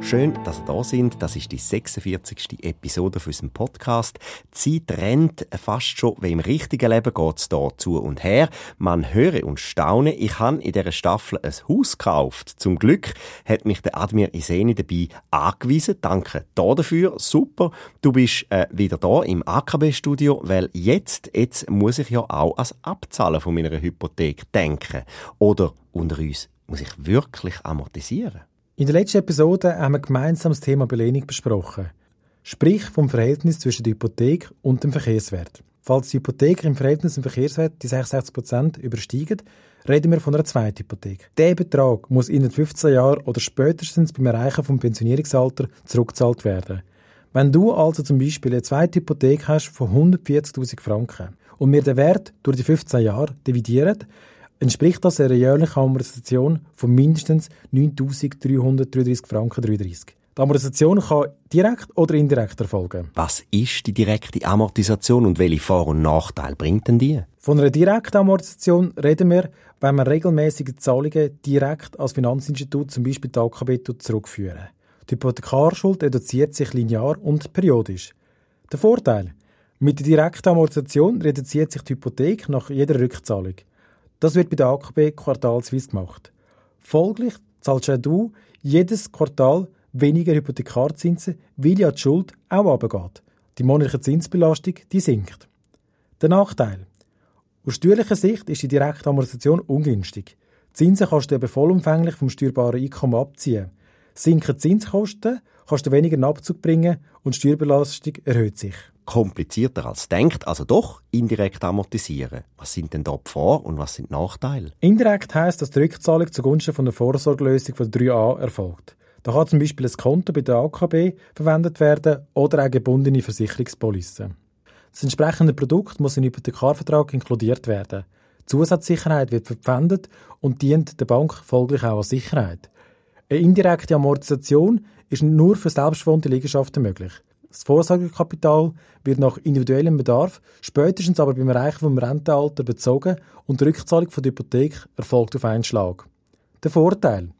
Schön, dass ihr da sind. Das ist die 46. Episode von unserem Podcast. Die Zeit rennt fast schon wie im richtigen Leben geht's da zu und her. Man höre und staune. Ich habe in dieser Staffel ein Haus gekauft. Zum Glück hat mich der Admir Iseni dabei angewiesen. Danke da dafür. Super. Du bist äh, wieder da im AKB-Studio, weil jetzt, jetzt muss ich ja auch ans Abzahlen von meiner Hypothek denken. Oder unter uns, muss ich wirklich amortisieren? In der letzten Episode haben wir gemeinsam das Thema Belehnung besprochen. Sprich vom Verhältnis zwischen der Hypothek und dem Verkehrswert. Falls die Hypothek im Verhältnis zum Verkehrswert die 66% übersteigt, reden wir von einer zweiten Hypothek. Der Betrag muss in 15 Jahren oder spätestens beim Erreichen vom Pensionierungsalter zurückgezahlt werden. Wenn du also zum Beispiel eine zweite Hypothek hast von 140.000 Franken und wir den Wert durch die 15 Jahre dividieren, entspricht das einer jährlichen Amortisation von mindestens 9.333 Franken 33. Die Amortisation kann direkt oder indirekt erfolgen. Was ist die direkte Amortisation und welche Vor- und Nachteile bringt denn die? Von einer direkten Amortisation reden wir, wenn wir regelmäßige Zahlungen direkt als Finanzinstitut, zum Beispiel die AKB, zurückführen. Die Hypothekarschuld reduziert sich linear und periodisch. Der Vorteil? Mit der direkten Amortisation reduziert sich die Hypothek nach jeder Rückzahlung. Das wird bei der AKB quartalsweise gemacht. Folglich zahlst du jedes Quartal weniger Hypothekarzinsen, weil ja die Schuld auch runtergeht. Die monatliche Zinsbelastung die sinkt. Der Nachteil. Aus steuerlicher Sicht ist die direkte Amortisation ungünstig. Zinsen kannst du eben vollumfänglich vom steuerbaren Einkommen abziehen. Sinken Zinskosten, kannst du weniger in Abzug bringen und die Steuerbelastung erhöht sich komplizierter als denkt, also doch indirekt amortisieren. Was sind denn da die Vor- und was sind die Nachteile? Indirekt heißt, dass die Rückzahlung zugunsten von der Vorsorgelösung von 3a erfolgt. Da kann zum Beispiel ein Konto bei der AKB verwendet werden oder auch gebundene Versicherungspolice. Das entsprechende Produkt muss in den Hypothekarvertrag inkludiert werden. Zusatzsicherheit wird verpfändet und dient der Bank folglich auch als Sicherheit. Eine indirekte Amortisation ist nur für selbstwohnte Liegenschaften möglich. Das Vorsorgekapital wird nach individuellem Bedarf, spätestens aber beim Erreichen vom Rentenalter bezogen und die Rückzahlung von der Hypothek erfolgt auf einen Schlag. Der Vorteil.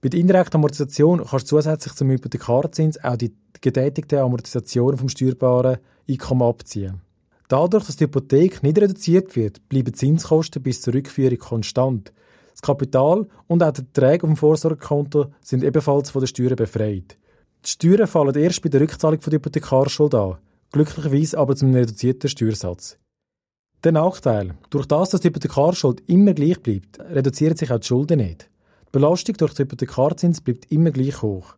Bei der indirekten Amortisation kannst du zusätzlich zum Hypothekarzins auch die getätigte Amortisation vom steuerbaren Einkommen abziehen. Dadurch, dass die Hypothek nicht reduziert wird, bleiben Zinskosten bis zur Rückführung konstant. Das Kapital und auch die Erträge auf dem Vorsorgekonto sind ebenfalls von der Steuern befreit. Die Steuern fallen erst bei der Rückzahlung der Hypothekarschuld an, glücklicherweise aber zum reduzierten Steuersatz. Der Nachteil. Durch das, dass die Hypothekarschuld immer gleich bleibt, reduziert sich auch die Schulden nicht. Die Belastung durch den Hypothekarzins bleibt immer gleich hoch.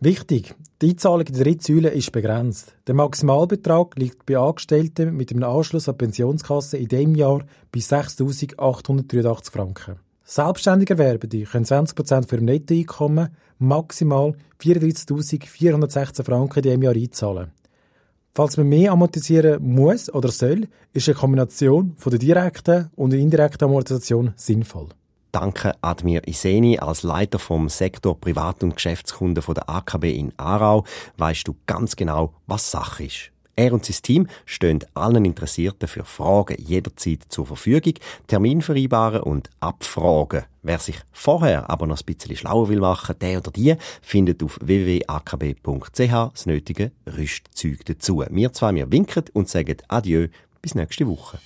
Wichtig, die Einzahlung in der dritten Säule ist begrenzt. Der Maximalbetrag liegt bei Angestellten mit einem Anschluss an die Pensionskasse in diesem Jahr bei 6.883 Franken. Selbstständige Erwerbende können 20% für ihr Nettoeinkommen maximal 34.416 Franken in diesem Jahr einzahlen. Falls man mehr amortisieren muss oder soll, ist eine Kombination von der direkten und der indirekten Amortisation sinnvoll. Danke Admir Iseni als Leiter vom Sektor Privat- und Geschäftskunden von der AKB in Aarau. Weißt du ganz genau, was Sache ist. Er und sein Team stehen allen Interessierten für Fragen jederzeit zur Verfügung, Termin vereinbaren und abfragen. Wer sich vorher aber noch ein bisschen schlauer will machen, der oder die findet auf www.akb.ch das nötige Rüstzeug dazu. Wir zwei, wir winken und sagen Adieu bis nächste Woche.